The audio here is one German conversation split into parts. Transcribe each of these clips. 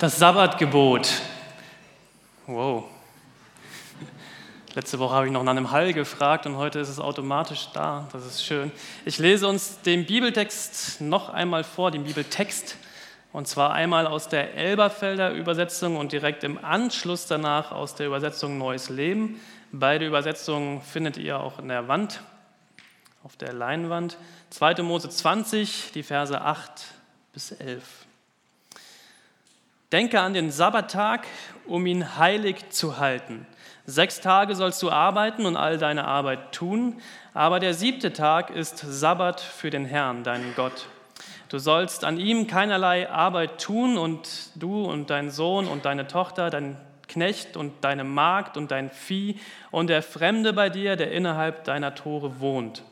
Das Sabbatgebot. Wow. Letzte Woche habe ich noch nach einem Hall gefragt und heute ist es automatisch da. Das ist schön. Ich lese uns den Bibeltext noch einmal vor, den Bibeltext. Und zwar einmal aus der Elberfelder Übersetzung und direkt im Anschluss danach aus der Übersetzung Neues Leben. Beide Übersetzungen findet ihr auch in der Wand, auf der Leinwand. 2. Mose 20, die Verse 8 bis 11. Denke an den Sabbattag, um ihn heilig zu halten. Sechs Tage sollst du arbeiten und all deine Arbeit tun, aber der siebte Tag ist Sabbat für den Herrn, deinen Gott. Du sollst an ihm keinerlei Arbeit tun und du und dein Sohn und deine Tochter, dein Knecht und deine Magd und dein Vieh und der Fremde bei dir, der innerhalb deiner Tore wohnt.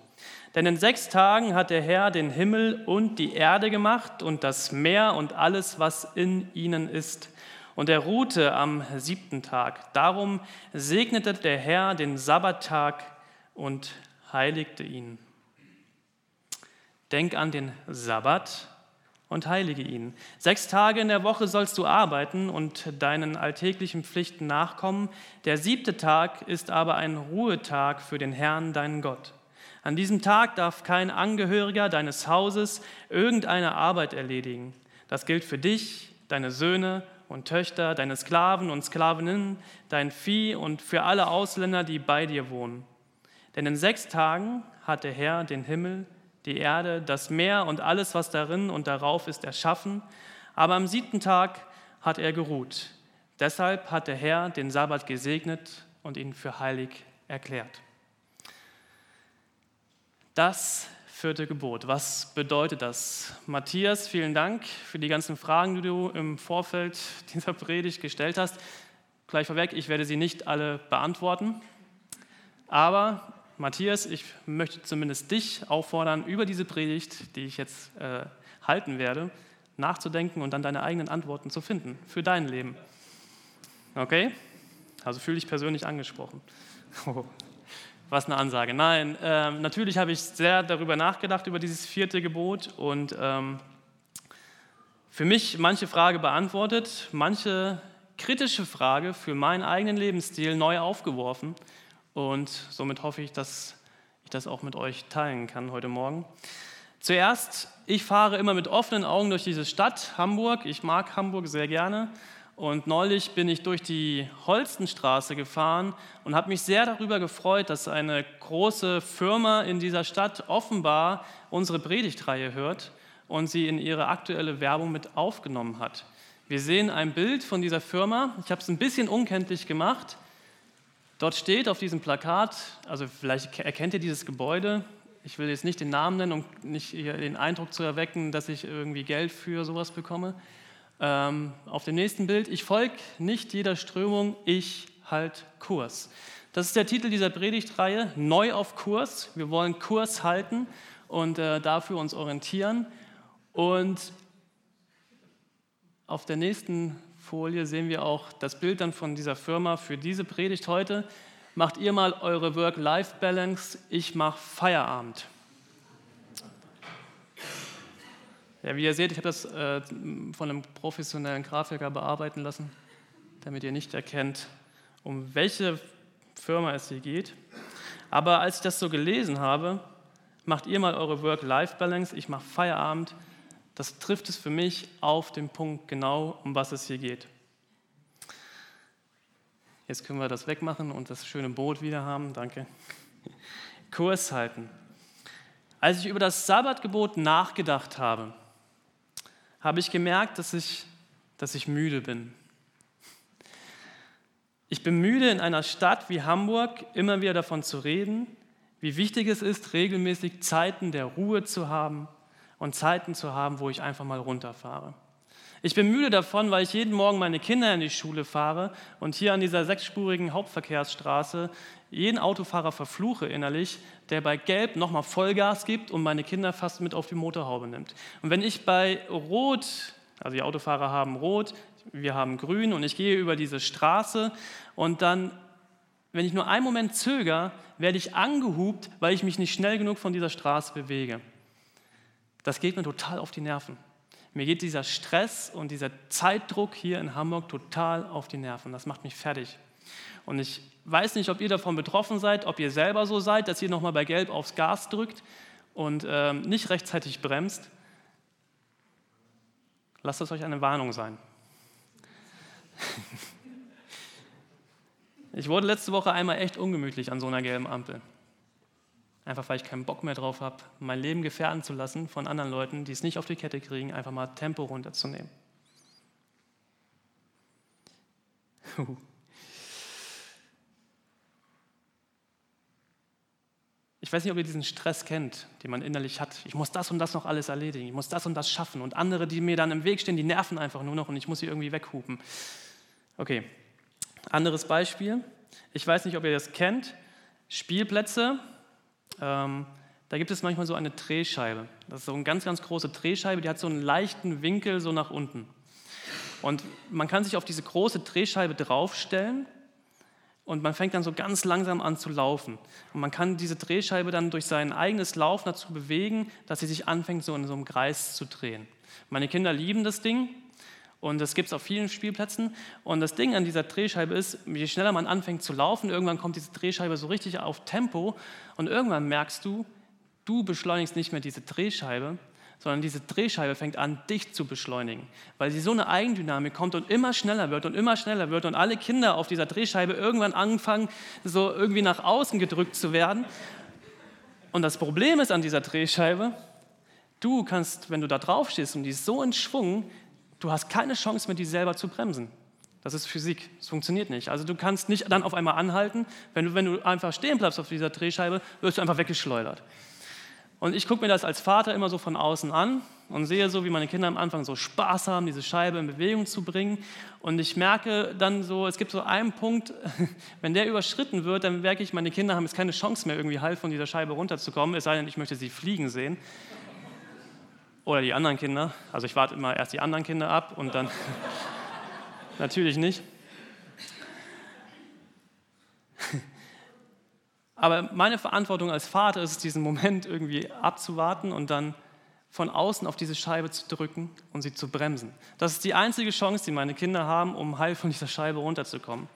Denn in sechs Tagen hat der Herr den Himmel und die Erde gemacht und das Meer und alles, was in ihnen ist. Und er ruhte am siebten Tag. Darum segnete der Herr den Sabbattag und heiligte ihn. Denk an den Sabbat und heilige ihn. Sechs Tage in der Woche sollst du arbeiten und deinen alltäglichen Pflichten nachkommen. Der siebte Tag ist aber ein Ruhetag für den Herrn, deinen Gott. An diesem Tag darf kein Angehöriger deines Hauses irgendeine Arbeit erledigen. Das gilt für dich, deine Söhne und Töchter, deine Sklaven und Sklavinnen, dein Vieh und für alle Ausländer, die bei dir wohnen. Denn in sechs Tagen hat der Herr den Himmel, die Erde, das Meer und alles, was darin und darauf ist, erschaffen. Aber am siebten Tag hat er geruht. Deshalb hat der Herr den Sabbat gesegnet und ihn für heilig erklärt. Das vierte Gebot. Was bedeutet das? Matthias, vielen Dank für die ganzen Fragen, die du im Vorfeld dieser Predigt gestellt hast. Gleich vorweg, ich werde sie nicht alle beantworten. Aber Matthias, ich möchte zumindest dich auffordern, über diese Predigt, die ich jetzt äh, halten werde, nachzudenken und dann deine eigenen Antworten zu finden für dein Leben. Okay? Also fühle dich persönlich angesprochen. Was eine Ansage. Nein, ähm, natürlich habe ich sehr darüber nachgedacht, über dieses vierte Gebot und ähm, für mich manche Frage beantwortet, manche kritische Frage für meinen eigenen Lebensstil neu aufgeworfen und somit hoffe ich, dass ich das auch mit euch teilen kann heute Morgen. Zuerst, ich fahre immer mit offenen Augen durch diese Stadt, Hamburg. Ich mag Hamburg sehr gerne. Und neulich bin ich durch die Holstenstraße gefahren und habe mich sehr darüber gefreut, dass eine große Firma in dieser Stadt offenbar unsere Predigtreihe hört und sie in ihre aktuelle Werbung mit aufgenommen hat. Wir sehen ein Bild von dieser Firma. Ich habe es ein bisschen unkenntlich gemacht. Dort steht auf diesem Plakat, also vielleicht erkennt ihr dieses Gebäude. Ich will jetzt nicht den Namen nennen, um nicht den Eindruck zu erwecken, dass ich irgendwie Geld für sowas bekomme. Ähm, auf dem nächsten Bild, ich folge nicht jeder Strömung, ich halt Kurs. Das ist der Titel dieser Predigtreihe, Neu auf Kurs. Wir wollen Kurs halten und äh, dafür uns orientieren. Und auf der nächsten Folie sehen wir auch das Bild dann von dieser Firma für diese Predigt heute. Macht ihr mal eure Work-Life-Balance, ich mache Feierabend. Ja, wie ihr seht, ich habe das äh, von einem professionellen Grafiker bearbeiten lassen, damit ihr nicht erkennt, um welche Firma es hier geht. Aber als ich das so gelesen habe, macht ihr mal eure Work-Life-Balance, ich mache Feierabend, das trifft es für mich auf den Punkt genau, um was es hier geht. Jetzt können wir das wegmachen und das schöne Boot wieder haben. Danke. Kurs halten. Als ich über das Sabbatgebot nachgedacht habe, habe ich gemerkt, dass ich, dass ich müde bin. Ich bin müde, in einer Stadt wie Hamburg immer wieder davon zu reden, wie wichtig es ist, regelmäßig Zeiten der Ruhe zu haben und Zeiten zu haben, wo ich einfach mal runterfahre. Ich bin müde davon, weil ich jeden Morgen meine Kinder in die Schule fahre und hier an dieser sechsspurigen Hauptverkehrsstraße jeden Autofahrer verfluche innerlich, der bei Gelb nochmal Vollgas gibt und meine Kinder fast mit auf die Motorhaube nimmt. Und wenn ich bei Rot, also die Autofahrer haben Rot, wir haben Grün und ich gehe über diese Straße und dann, wenn ich nur einen Moment zögere, werde ich angehupt, weil ich mich nicht schnell genug von dieser Straße bewege. Das geht mir total auf die Nerven. Mir geht dieser Stress und dieser Zeitdruck hier in Hamburg total auf die Nerven. Das macht mich fertig. Und ich weiß nicht, ob ihr davon betroffen seid, ob ihr selber so seid, dass ihr nochmal bei Gelb aufs Gas drückt und äh, nicht rechtzeitig bremst. Lasst es euch eine Warnung sein. Ich wurde letzte Woche einmal echt ungemütlich an so einer gelben Ampel. Einfach weil ich keinen Bock mehr drauf habe, mein Leben gefährden zu lassen von anderen Leuten, die es nicht auf die Kette kriegen, einfach mal Tempo runterzunehmen. Ich weiß nicht, ob ihr diesen Stress kennt, den man innerlich hat. Ich muss das und das noch alles erledigen, ich muss das und das schaffen. Und andere, die mir dann im Weg stehen, die nerven einfach nur noch und ich muss sie irgendwie weghupen. Okay, anderes Beispiel. Ich weiß nicht, ob ihr das kennt. Spielplätze, ähm, da gibt es manchmal so eine Drehscheibe. Das ist so eine ganz, ganz große Drehscheibe, die hat so einen leichten Winkel so nach unten. Und man kann sich auf diese große Drehscheibe draufstellen und man fängt dann so ganz langsam an zu laufen. Und man kann diese Drehscheibe dann durch sein eigenes Laufen dazu bewegen, dass sie sich anfängt, so in so einem Kreis zu drehen. Meine Kinder lieben das Ding und das gibt es auf vielen Spielplätzen. Und das Ding an dieser Drehscheibe ist, je schneller man anfängt zu laufen, irgendwann kommt diese Drehscheibe so richtig auf Tempo und irgendwann merkst du, du beschleunigst nicht mehr diese Drehscheibe, sondern diese Drehscheibe fängt an, dich zu beschleunigen, weil sie so eine Eigendynamik kommt und immer schneller wird und immer schneller wird und alle Kinder auf dieser Drehscheibe irgendwann anfangen, so irgendwie nach außen gedrückt zu werden. Und das Problem ist an dieser Drehscheibe, du kannst, wenn du da drauf stehst und die ist so in Schwung, Du hast keine Chance mehr, die selber zu bremsen. Das ist Physik, es funktioniert nicht. Also du kannst nicht dann auf einmal anhalten. Wenn du, wenn du einfach stehen bleibst auf dieser Drehscheibe, wirst du einfach weggeschleudert. Und ich gucke mir das als Vater immer so von außen an und sehe so, wie meine Kinder am Anfang so Spaß haben, diese Scheibe in Bewegung zu bringen. Und ich merke dann so, es gibt so einen Punkt, wenn der überschritten wird, dann merke ich, meine Kinder haben jetzt keine Chance mehr, irgendwie halb von dieser Scheibe runterzukommen, es sei denn, ich möchte sie fliegen sehen. Oder die anderen Kinder. Also ich warte immer erst die anderen Kinder ab und dann natürlich nicht. Aber meine Verantwortung als Vater ist es, diesen Moment irgendwie abzuwarten und dann von außen auf diese Scheibe zu drücken und sie zu bremsen. Das ist die einzige Chance, die meine Kinder haben, um heil von dieser Scheibe runterzukommen.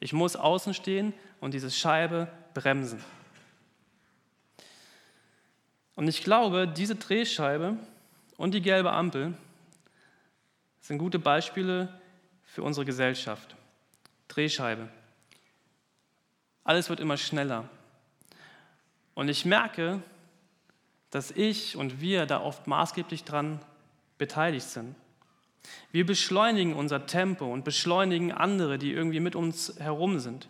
Ich muss außen stehen und diese Scheibe bremsen. Und ich glaube, diese Drehscheibe und die gelbe Ampel sind gute Beispiele für unsere Gesellschaft. Drehscheibe. Alles wird immer schneller. Und ich merke, dass ich und wir da oft maßgeblich dran beteiligt sind. Wir beschleunigen unser Tempo und beschleunigen andere, die irgendwie mit uns herum sind.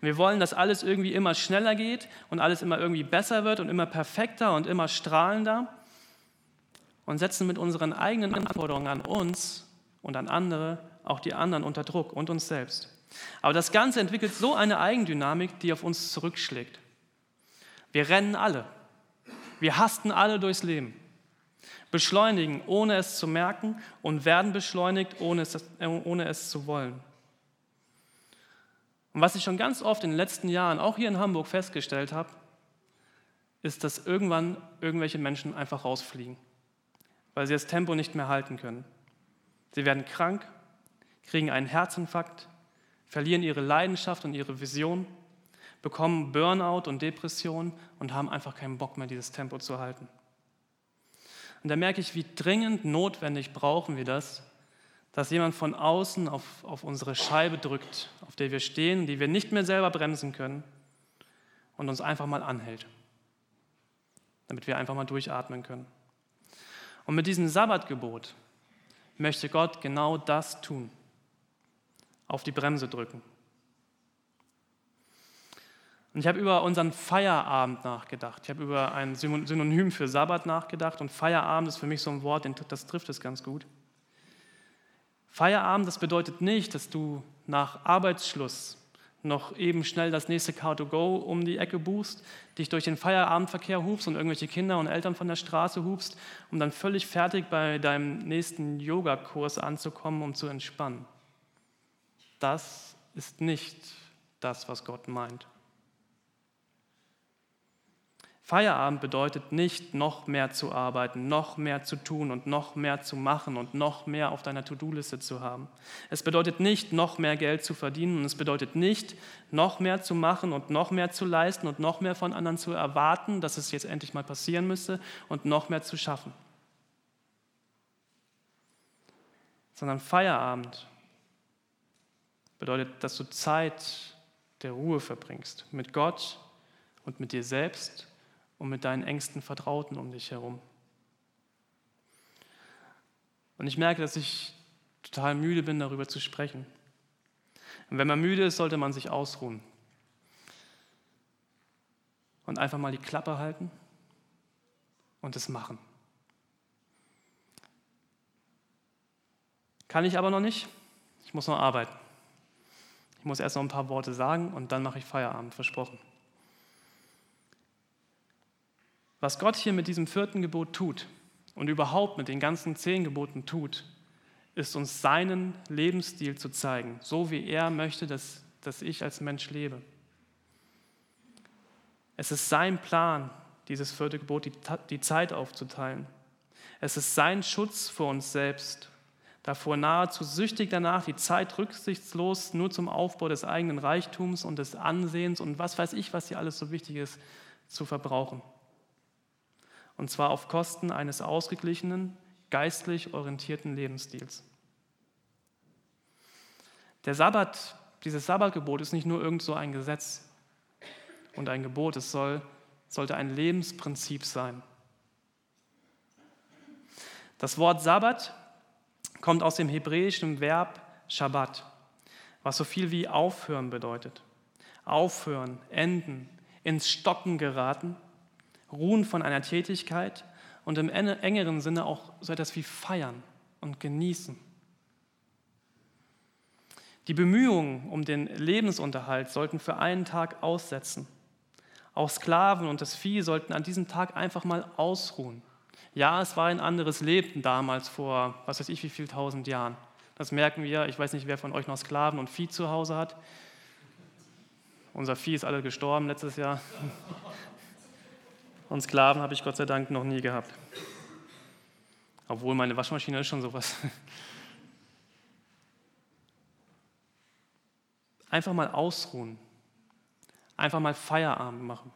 Und wir wollen, dass alles irgendwie immer schneller geht und alles immer irgendwie besser wird und immer perfekter und immer strahlender und setzen mit unseren eigenen Anforderungen an uns und an andere auch die anderen unter Druck und uns selbst. Aber das Ganze entwickelt so eine Eigendynamik, die auf uns zurückschlägt. Wir rennen alle. Wir hasten alle durchs Leben. Beschleunigen, ohne es zu merken und werden beschleunigt, ohne es, ohne es zu wollen. Und was ich schon ganz oft in den letzten Jahren, auch hier in Hamburg, festgestellt habe, ist, dass irgendwann irgendwelche Menschen einfach rausfliegen weil sie das Tempo nicht mehr halten können. Sie werden krank, kriegen einen Herzinfarkt, verlieren ihre Leidenschaft und ihre Vision, bekommen Burnout und Depression und haben einfach keinen Bock mehr, dieses Tempo zu halten. Und da merke ich, wie dringend notwendig brauchen wir das, dass jemand von außen auf, auf unsere Scheibe drückt, auf der wir stehen, die wir nicht mehr selber bremsen können und uns einfach mal anhält, damit wir einfach mal durchatmen können. Und mit diesem Sabbatgebot möchte Gott genau das tun. Auf die Bremse drücken. Und ich habe über unseren Feierabend nachgedacht. Ich habe über ein Synonym für Sabbat nachgedacht. Und Feierabend ist für mich so ein Wort, das trifft es ganz gut. Feierabend, das bedeutet nicht, dass du nach Arbeitsschluss noch eben schnell das nächste Car2Go um die Ecke buchst, dich durch den Feierabendverkehr hubst und irgendwelche Kinder und Eltern von der Straße hubst, um dann völlig fertig bei deinem nächsten Yogakurs anzukommen, um zu entspannen. Das ist nicht das, was Gott meint. Feierabend bedeutet nicht, noch mehr zu arbeiten, noch mehr zu tun und noch mehr zu machen und noch mehr auf deiner To-Do-Liste zu haben. Es bedeutet nicht, noch mehr Geld zu verdienen und es bedeutet nicht, noch mehr zu machen und noch mehr zu leisten und noch mehr von anderen zu erwarten, dass es jetzt endlich mal passieren müsste und noch mehr zu schaffen. Sondern Feierabend bedeutet, dass du Zeit der Ruhe verbringst mit Gott und mit dir selbst und mit deinen engsten Vertrauten um dich herum. Und ich merke, dass ich total müde bin, darüber zu sprechen. Und wenn man müde ist, sollte man sich ausruhen. Und einfach mal die Klappe halten und es machen. Kann ich aber noch nicht. Ich muss noch arbeiten. Ich muss erst noch ein paar Worte sagen und dann mache ich Feierabend, versprochen. Was Gott hier mit diesem vierten Gebot tut und überhaupt mit den ganzen zehn Geboten tut, ist uns seinen Lebensstil zu zeigen, so wie er möchte, dass, dass ich als Mensch lebe. Es ist sein Plan, dieses vierte Gebot, die, die Zeit aufzuteilen. Es ist sein Schutz vor uns selbst, davor nahezu süchtig danach, die Zeit rücksichtslos nur zum Aufbau des eigenen Reichtums und des Ansehens und was weiß ich, was hier alles so wichtig ist, zu verbrauchen und zwar auf Kosten eines ausgeglichenen, geistlich orientierten Lebensstils. Der Sabbat, dieses Sabbatgebot ist nicht nur irgend so ein Gesetz und ein Gebot, es soll, sollte ein Lebensprinzip sein. Das Wort Sabbat kommt aus dem hebräischen Verb Shabbat, was so viel wie aufhören bedeutet. Aufhören, enden, ins Stocken geraten ruhen von einer Tätigkeit und im engeren Sinne auch so etwas wie feiern und genießen. Die Bemühungen um den Lebensunterhalt sollten für einen Tag aussetzen. Auch Sklaven und das Vieh sollten an diesem Tag einfach mal ausruhen. Ja, es war ein anderes Leben damals vor, was weiß ich, wie viel tausend Jahren. Das merken wir. Ich weiß nicht, wer von euch noch Sklaven und Vieh zu Hause hat. Unser Vieh ist alle gestorben letztes Jahr. Und Sklaven habe ich Gott sei Dank noch nie gehabt. Obwohl meine Waschmaschine ist schon sowas. Einfach mal ausruhen. Einfach mal Feierabend machen.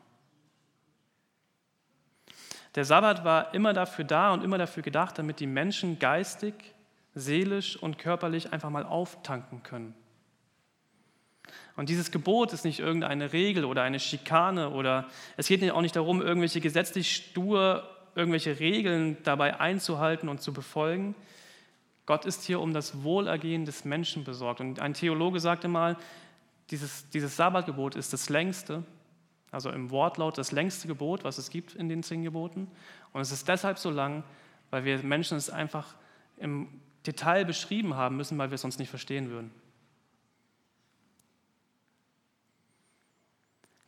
Der Sabbat war immer dafür da und immer dafür gedacht, damit die Menschen geistig, seelisch und körperlich einfach mal auftanken können. Und dieses Gebot ist nicht irgendeine Regel oder eine Schikane oder es geht auch nicht darum, irgendwelche gesetzlich stur, irgendwelche Regeln dabei einzuhalten und zu befolgen. Gott ist hier um das Wohlergehen des Menschen besorgt. Und ein Theologe sagte mal, dieses, dieses Sabbatgebot ist das längste, also im Wortlaut das längste Gebot, was es gibt in den zehn Geboten. Und es ist deshalb so lang, weil wir Menschen es einfach im Detail beschrieben haben müssen, weil wir es sonst nicht verstehen würden.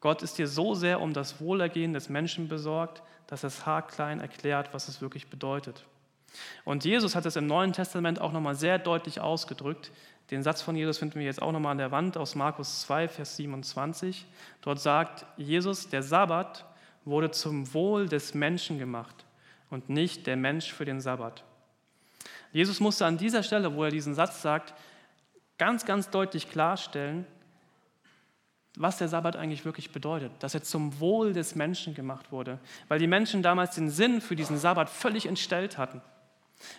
Gott ist dir so sehr um das Wohlergehen des Menschen besorgt, dass es haarklein erklärt, was es wirklich bedeutet. Und Jesus hat es im Neuen Testament auch nochmal sehr deutlich ausgedrückt. Den Satz von Jesus finden wir jetzt auch nochmal an der Wand aus Markus 2, Vers 27. Dort sagt Jesus, der Sabbat wurde zum Wohl des Menschen gemacht und nicht der Mensch für den Sabbat. Jesus musste an dieser Stelle, wo er diesen Satz sagt, ganz, ganz deutlich klarstellen, was der Sabbat eigentlich wirklich bedeutet, dass er zum Wohl des Menschen gemacht wurde, weil die Menschen damals den Sinn für diesen Sabbat völlig entstellt hatten.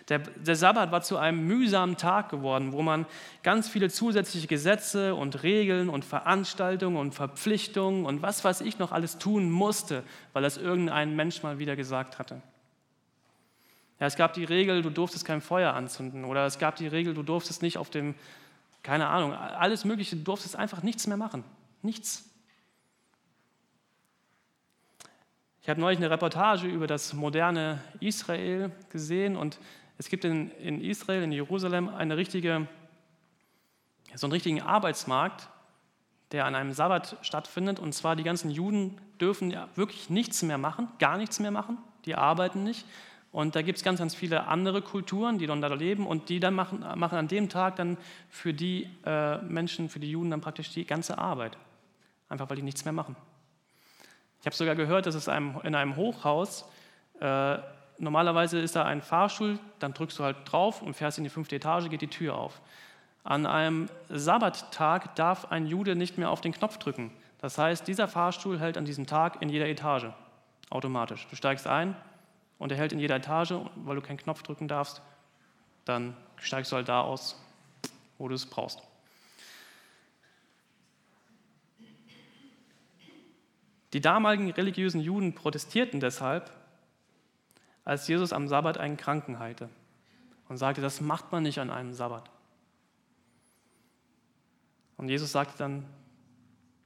Der, der, Sabbat war zu einem mühsamen Tag geworden, wo man ganz viele zusätzliche Gesetze und Regeln und Veranstaltungen und Verpflichtungen und was weiß ich noch alles tun musste, weil das irgendein Mensch mal wieder gesagt hatte. Ja, es gab die Regel, du durftest kein Feuer anzünden oder es gab die Regel, du durftest nicht auf dem, keine Ahnung, alles Mögliche, du durftest einfach nichts mehr machen. Nichts. Ich habe neulich eine Reportage über das moderne Israel gesehen und es gibt in, in Israel, in Jerusalem, eine richtige, so einen richtigen Arbeitsmarkt, der an einem Sabbat stattfindet. Und zwar die ganzen Juden dürfen ja wirklich nichts mehr machen, gar nichts mehr machen, die arbeiten nicht. Und da gibt es ganz, ganz viele andere Kulturen, die dann da leben und die dann machen, machen an dem Tag dann für die äh, Menschen, für die Juden dann praktisch die ganze Arbeit einfach weil die nichts mehr machen. Ich habe sogar gehört, dass es einem, in einem Hochhaus, äh, normalerweise ist da ein Fahrstuhl, dann drückst du halt drauf und fährst in die fünfte Etage, geht die Tür auf. An einem Sabbattag darf ein Jude nicht mehr auf den Knopf drücken. Das heißt, dieser Fahrstuhl hält an diesem Tag in jeder Etage automatisch. Du steigst ein und er hält in jeder Etage, weil du keinen Knopf drücken darfst, dann steigst du halt da aus, wo du es brauchst. Die damaligen religiösen Juden protestierten deshalb, als Jesus am Sabbat einen Kranken heilte und sagte, das macht man nicht an einem Sabbat. Und Jesus sagte dann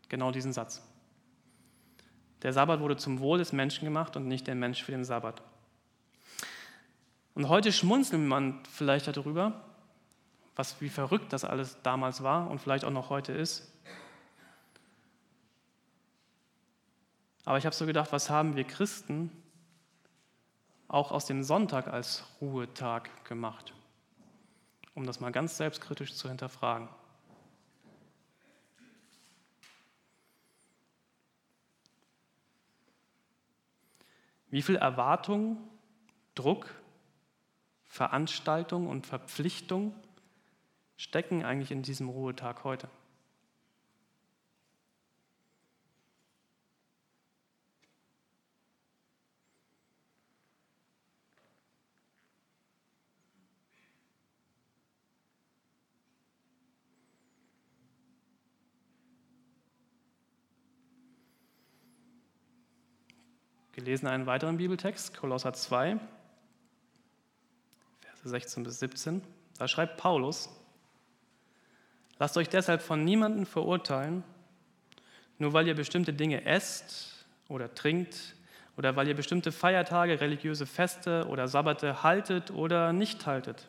genau diesen Satz. Der Sabbat wurde zum Wohl des Menschen gemacht und nicht der Mensch für den Sabbat. Und heute schmunzelt man vielleicht darüber, was, wie verrückt das alles damals war und vielleicht auch noch heute ist. Aber ich habe so gedacht, was haben wir Christen auch aus dem Sonntag als Ruhetag gemacht? Um das mal ganz selbstkritisch zu hinterfragen. Wie viel Erwartung, Druck, Veranstaltung und Verpflichtung stecken eigentlich in diesem Ruhetag heute? Lesen einen weiteren Bibeltext, Kolosser 2, Verse 16 bis 17. Da schreibt Paulus, lasst euch deshalb von niemandem verurteilen, nur weil ihr bestimmte Dinge esst oder trinkt oder weil ihr bestimmte Feiertage, religiöse Feste oder Sabbate haltet oder nicht haltet.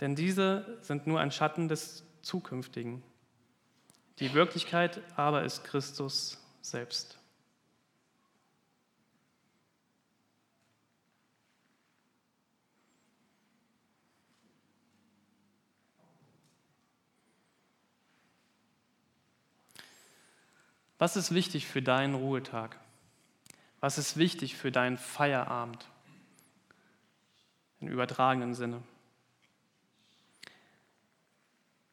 Denn diese sind nur ein Schatten des Zukünftigen. Die Wirklichkeit aber ist Christus selbst. Was ist wichtig für deinen Ruhetag? Was ist wichtig für deinen Feierabend? Im übertragenen Sinne.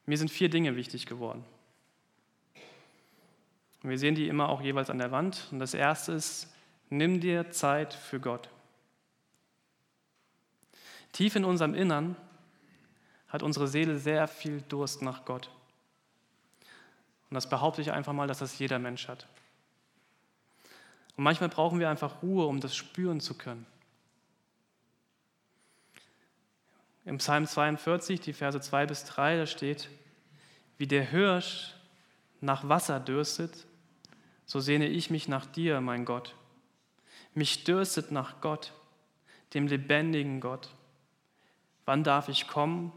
Mir sind vier Dinge wichtig geworden. Und wir sehen die immer auch jeweils an der Wand. Und das erste ist, nimm dir Zeit für Gott. Tief in unserem Innern hat unsere Seele sehr viel Durst nach Gott. Und das behaupte ich einfach mal, dass das jeder Mensch hat. Und manchmal brauchen wir einfach Ruhe, um das spüren zu können. Im Psalm 42, die Verse 2 bis 3, da steht, wie der Hirsch nach Wasser dürstet, so sehne ich mich nach dir, mein Gott. Mich dürstet nach Gott, dem lebendigen Gott. Wann darf ich kommen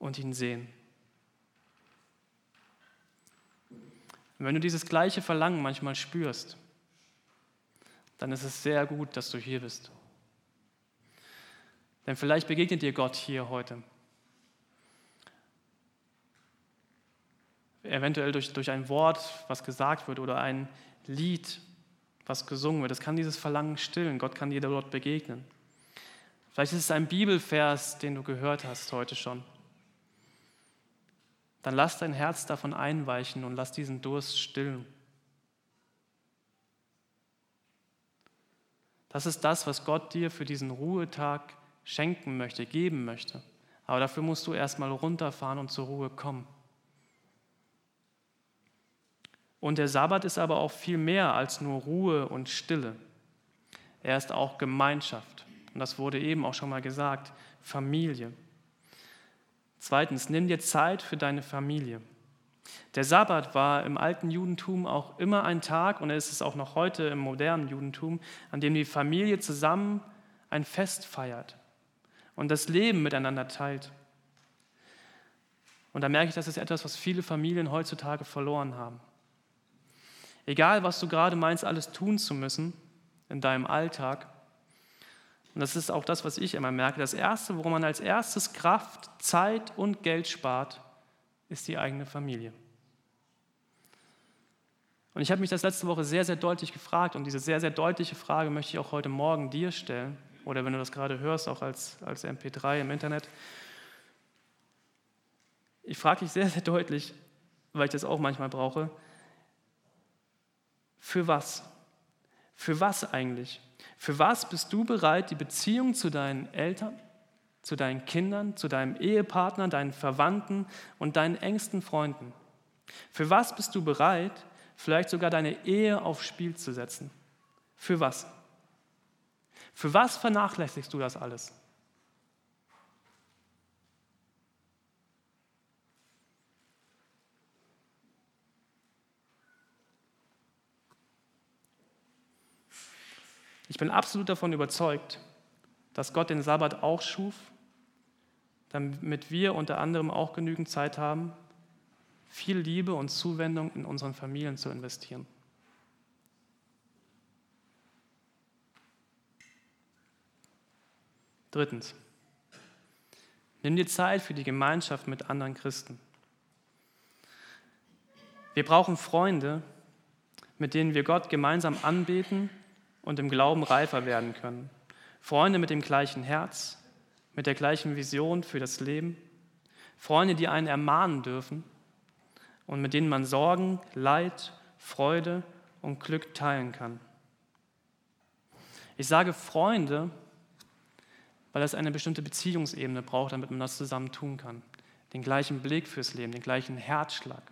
und ihn sehen? Und wenn du dieses gleiche Verlangen manchmal spürst, dann ist es sehr gut, dass du hier bist. Denn vielleicht begegnet dir Gott hier heute. Eventuell durch, durch ein Wort, was gesagt wird, oder ein Lied, was gesungen wird. Das kann dieses Verlangen stillen. Gott kann dir dort begegnen. Vielleicht ist es ein Bibelvers, den du gehört hast heute schon dann lass dein Herz davon einweichen und lass diesen Durst stillen. Das ist das, was Gott dir für diesen Ruhetag schenken möchte, geben möchte. Aber dafür musst du erstmal runterfahren und zur Ruhe kommen. Und der Sabbat ist aber auch viel mehr als nur Ruhe und Stille. Er ist auch Gemeinschaft. Und das wurde eben auch schon mal gesagt, Familie. Zweitens, nimm dir Zeit für deine Familie. Der Sabbat war im alten Judentum auch immer ein Tag und es ist auch noch heute im modernen Judentum, an dem die Familie zusammen ein Fest feiert und das Leben miteinander teilt. Und da merke ich, das ist etwas, was viele Familien heutzutage verloren haben. Egal, was du gerade meinst, alles tun zu müssen in deinem Alltag, und das ist auch das, was ich immer merke. Das Erste, worum man als erstes Kraft, Zeit und Geld spart, ist die eigene Familie. Und ich habe mich das letzte Woche sehr, sehr deutlich gefragt und diese sehr, sehr deutliche Frage möchte ich auch heute Morgen dir stellen oder wenn du das gerade hörst, auch als, als MP3 im Internet. Ich frage dich sehr, sehr deutlich, weil ich das auch manchmal brauche, für was? Für was eigentlich? Für was bist du bereit, die Beziehung zu deinen Eltern, zu deinen Kindern, zu deinem Ehepartner, deinen Verwandten und deinen engsten Freunden? Für was bist du bereit, vielleicht sogar deine Ehe aufs Spiel zu setzen? Für was? Für was vernachlässigst du das alles? Ich bin absolut davon überzeugt, dass Gott den Sabbat auch schuf, damit wir unter anderem auch genügend Zeit haben, viel Liebe und Zuwendung in unseren Familien zu investieren. Drittens, nimm dir Zeit für die Gemeinschaft mit anderen Christen. Wir brauchen Freunde, mit denen wir Gott gemeinsam anbeten und im Glauben reifer werden können. Freunde mit dem gleichen Herz, mit der gleichen Vision für das Leben. Freunde, die einen ermahnen dürfen und mit denen man Sorgen, Leid, Freude und Glück teilen kann. Ich sage Freunde, weil es eine bestimmte Beziehungsebene braucht, damit man das zusammen tun kann. Den gleichen Blick fürs Leben, den gleichen Herzschlag,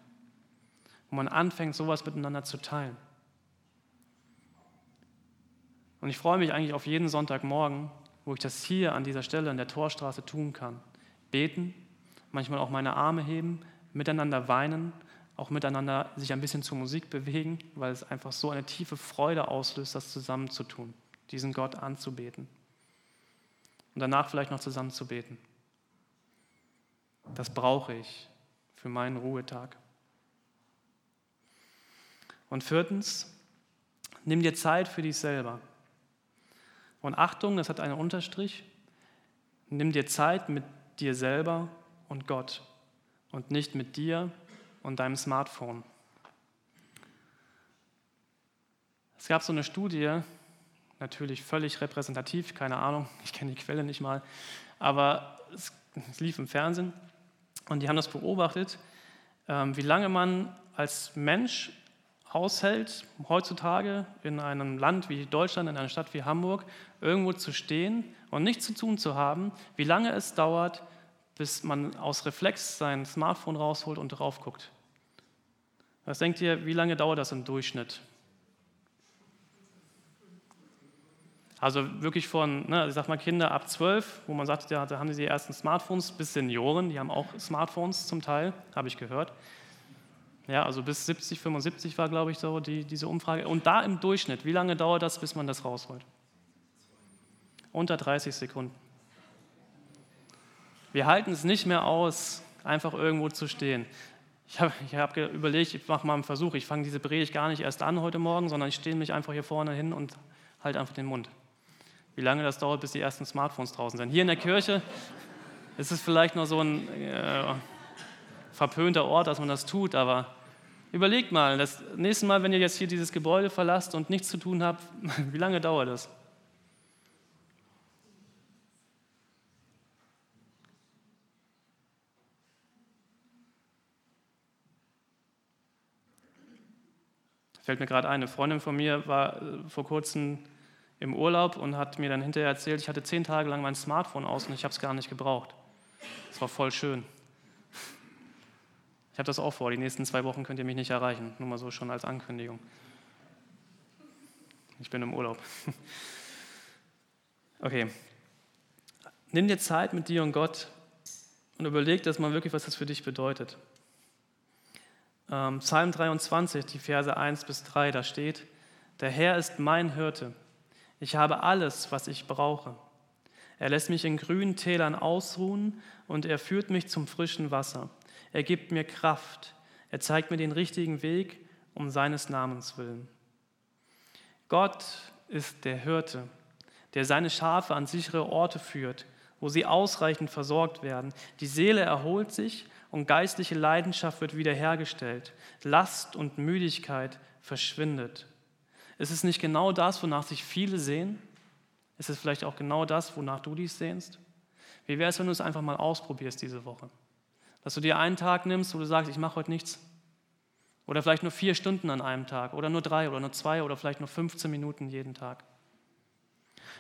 wo man anfängt, sowas miteinander zu teilen. Und ich freue mich eigentlich auf jeden Sonntagmorgen, wo ich das hier an dieser Stelle an der Torstraße tun kann. Beten, manchmal auch meine Arme heben, miteinander weinen, auch miteinander sich ein bisschen zur Musik bewegen, weil es einfach so eine tiefe Freude auslöst, das zusammen zu tun, diesen Gott anzubeten. Und danach vielleicht noch zusammen zu beten. Das brauche ich für meinen Ruhetag. Und viertens, nimm dir Zeit für dich selber. Und Achtung, das hat einen Unterstrich. Nimm dir Zeit mit dir selber und Gott und nicht mit dir und deinem Smartphone. Es gab so eine Studie, natürlich völlig repräsentativ, keine Ahnung, ich kenne die Quelle nicht mal, aber es, es lief im Fernsehen und die haben das beobachtet, ähm, wie lange man als Mensch aushält, heutzutage in einem Land wie Deutschland, in einer Stadt wie Hamburg, irgendwo zu stehen und nichts zu tun zu haben, wie lange es dauert, bis man aus Reflex sein Smartphone rausholt und drauf guckt. Was denkt ihr, wie lange dauert das im Durchschnitt? Also wirklich von, ne, ich sag mal, Kinder ab 12, wo man sagt, ja, da haben sie die ersten Smartphones, bis Senioren, die haben auch Smartphones zum Teil, habe ich gehört. Ja, also bis 70, 75 war, glaube ich, so die, diese Umfrage. Und da im Durchschnitt, wie lange dauert das, bis man das rausholt? Unter 30 Sekunden. Wir halten es nicht mehr aus, einfach irgendwo zu stehen. Ich habe hab überlegt, ich mache mal einen Versuch. Ich fange diese Predigt gar nicht erst an heute Morgen, sondern ich stehe mich einfach hier vorne hin und halte einfach den Mund. Wie lange das dauert, bis die ersten Smartphones draußen sind. Hier in der Kirche ist es vielleicht noch so ein äh, verpönter Ort, dass man das tut, aber Überlegt mal, das nächste Mal, wenn ihr jetzt hier dieses Gebäude verlasst und nichts zu tun habt, wie lange dauert das? Fällt mir gerade ein, eine Freundin von mir war äh, vor kurzem im Urlaub und hat mir dann hinterher erzählt, ich hatte zehn Tage lang mein Smartphone aus und ich habe es gar nicht gebraucht. Es war voll schön habe das auch vor. Die nächsten zwei Wochen könnt ihr mich nicht erreichen. Nur mal so schon als Ankündigung. Ich bin im Urlaub. Okay. Nimm dir Zeit mit dir und Gott und überleg das mal wirklich, was das für dich bedeutet. Ähm, Psalm 23, die Verse 1 bis 3, da steht, der Herr ist mein Hirte. Ich habe alles, was ich brauche. Er lässt mich in grünen Tälern ausruhen und er führt mich zum frischen Wasser. Er gibt mir Kraft. Er zeigt mir den richtigen Weg um seines Namens willen. Gott ist der Hirte, der seine Schafe an sichere Orte führt, wo sie ausreichend versorgt werden. Die Seele erholt sich und geistliche Leidenschaft wird wiederhergestellt. Last und Müdigkeit verschwindet. Ist es nicht genau das, wonach sich viele sehen? Ist es vielleicht auch genau das, wonach du dich sehnst? Wie wäre es, wenn du es einfach mal ausprobierst diese Woche? Dass du dir einen Tag nimmst, wo du sagst, ich mache heute nichts. Oder vielleicht nur vier Stunden an einem Tag. Oder nur drei oder nur zwei oder vielleicht nur 15 Minuten jeden Tag.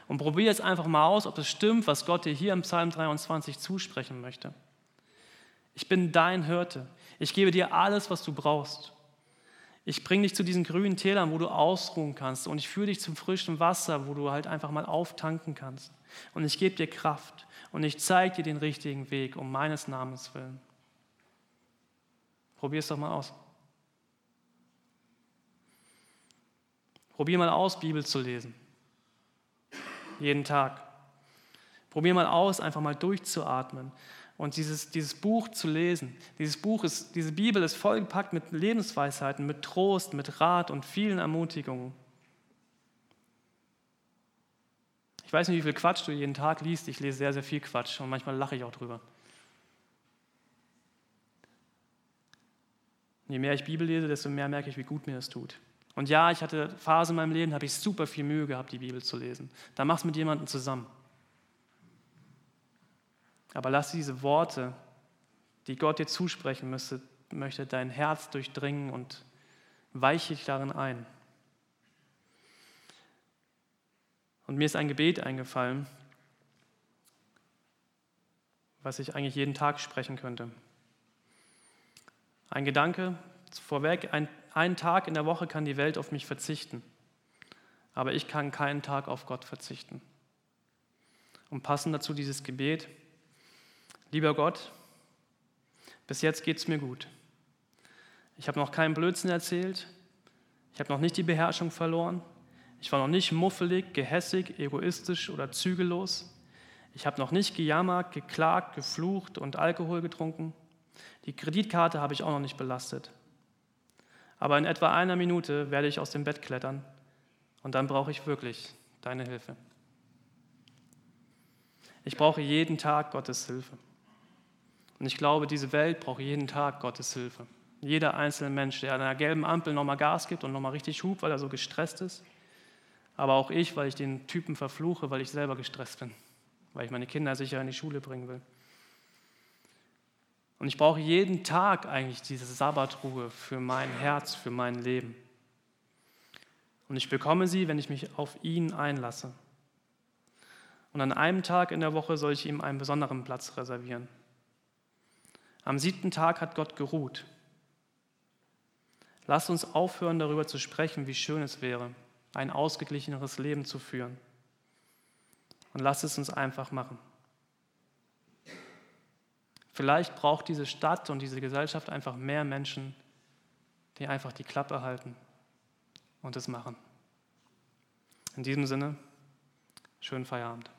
Und probier jetzt einfach mal aus, ob es stimmt, was Gott dir hier im Psalm 23 zusprechen möchte. Ich bin dein Hirte. Ich gebe dir alles, was du brauchst. Ich bringe dich zu diesen grünen Tälern, wo du ausruhen kannst. Und ich führe dich zum frischen Wasser, wo du halt einfach mal auftanken kannst. Und ich gebe dir Kraft. Und ich zeige dir den richtigen Weg, um meines Namens willen. Probier es doch mal aus. Probier mal aus, Bibel zu lesen. Jeden Tag. Probier mal aus, einfach mal durchzuatmen und dieses, dieses Buch zu lesen. Dieses Buch ist, diese Bibel ist vollgepackt mit Lebensweisheiten, mit Trost, mit Rat und vielen Ermutigungen. Ich weiß nicht, wie viel Quatsch du jeden Tag liest. Ich lese sehr, sehr viel Quatsch und manchmal lache ich auch drüber. Je mehr ich Bibel lese, desto mehr merke ich, wie gut mir das tut. Und ja, ich hatte Phasen in meinem Leben, habe ich super viel Mühe gehabt, die Bibel zu lesen. Da machst du mit jemandem zusammen. Aber lass diese Worte, die Gott dir zusprechen müsste, möchte, dein Herz durchdringen und weiche dich darin ein. Und mir ist ein Gebet eingefallen, was ich eigentlich jeden Tag sprechen könnte. Ein Gedanke vorweg, ein, ein Tag in der Woche kann die Welt auf mich verzichten, aber ich kann keinen Tag auf Gott verzichten. Und passend dazu dieses Gebet, Lieber Gott, bis jetzt geht es mir gut. Ich habe noch keinen Blödsinn erzählt. Ich habe noch nicht die Beherrschung verloren. Ich war noch nicht muffelig, gehässig, egoistisch oder zügellos. Ich habe noch nicht gejammert, geklagt, geflucht und Alkohol getrunken. Die Kreditkarte habe ich auch noch nicht belastet. Aber in etwa einer Minute werde ich aus dem Bett klettern und dann brauche ich wirklich deine Hilfe. Ich brauche jeden Tag Gottes Hilfe. Und ich glaube, diese Welt braucht jeden Tag Gottes Hilfe. Jeder einzelne Mensch, der an einer gelben Ampel nochmal Gas gibt und nochmal richtig hupt, weil er so gestresst ist. Aber auch ich, weil ich den Typen verfluche, weil ich selber gestresst bin. Weil ich meine Kinder sicher in die Schule bringen will. Und ich brauche jeden Tag eigentlich diese Sabbatruhe für mein Herz, für mein Leben. Und ich bekomme sie, wenn ich mich auf ihn einlasse. Und an einem Tag in der Woche soll ich ihm einen besonderen Platz reservieren. Am siebten Tag hat Gott geruht. Lasst uns aufhören, darüber zu sprechen, wie schön es wäre, ein ausgeglicheneres Leben zu führen. Und lasst es uns einfach machen. Vielleicht braucht diese Stadt und diese Gesellschaft einfach mehr Menschen, die einfach die Klappe halten und es machen. In diesem Sinne, schönen Feierabend.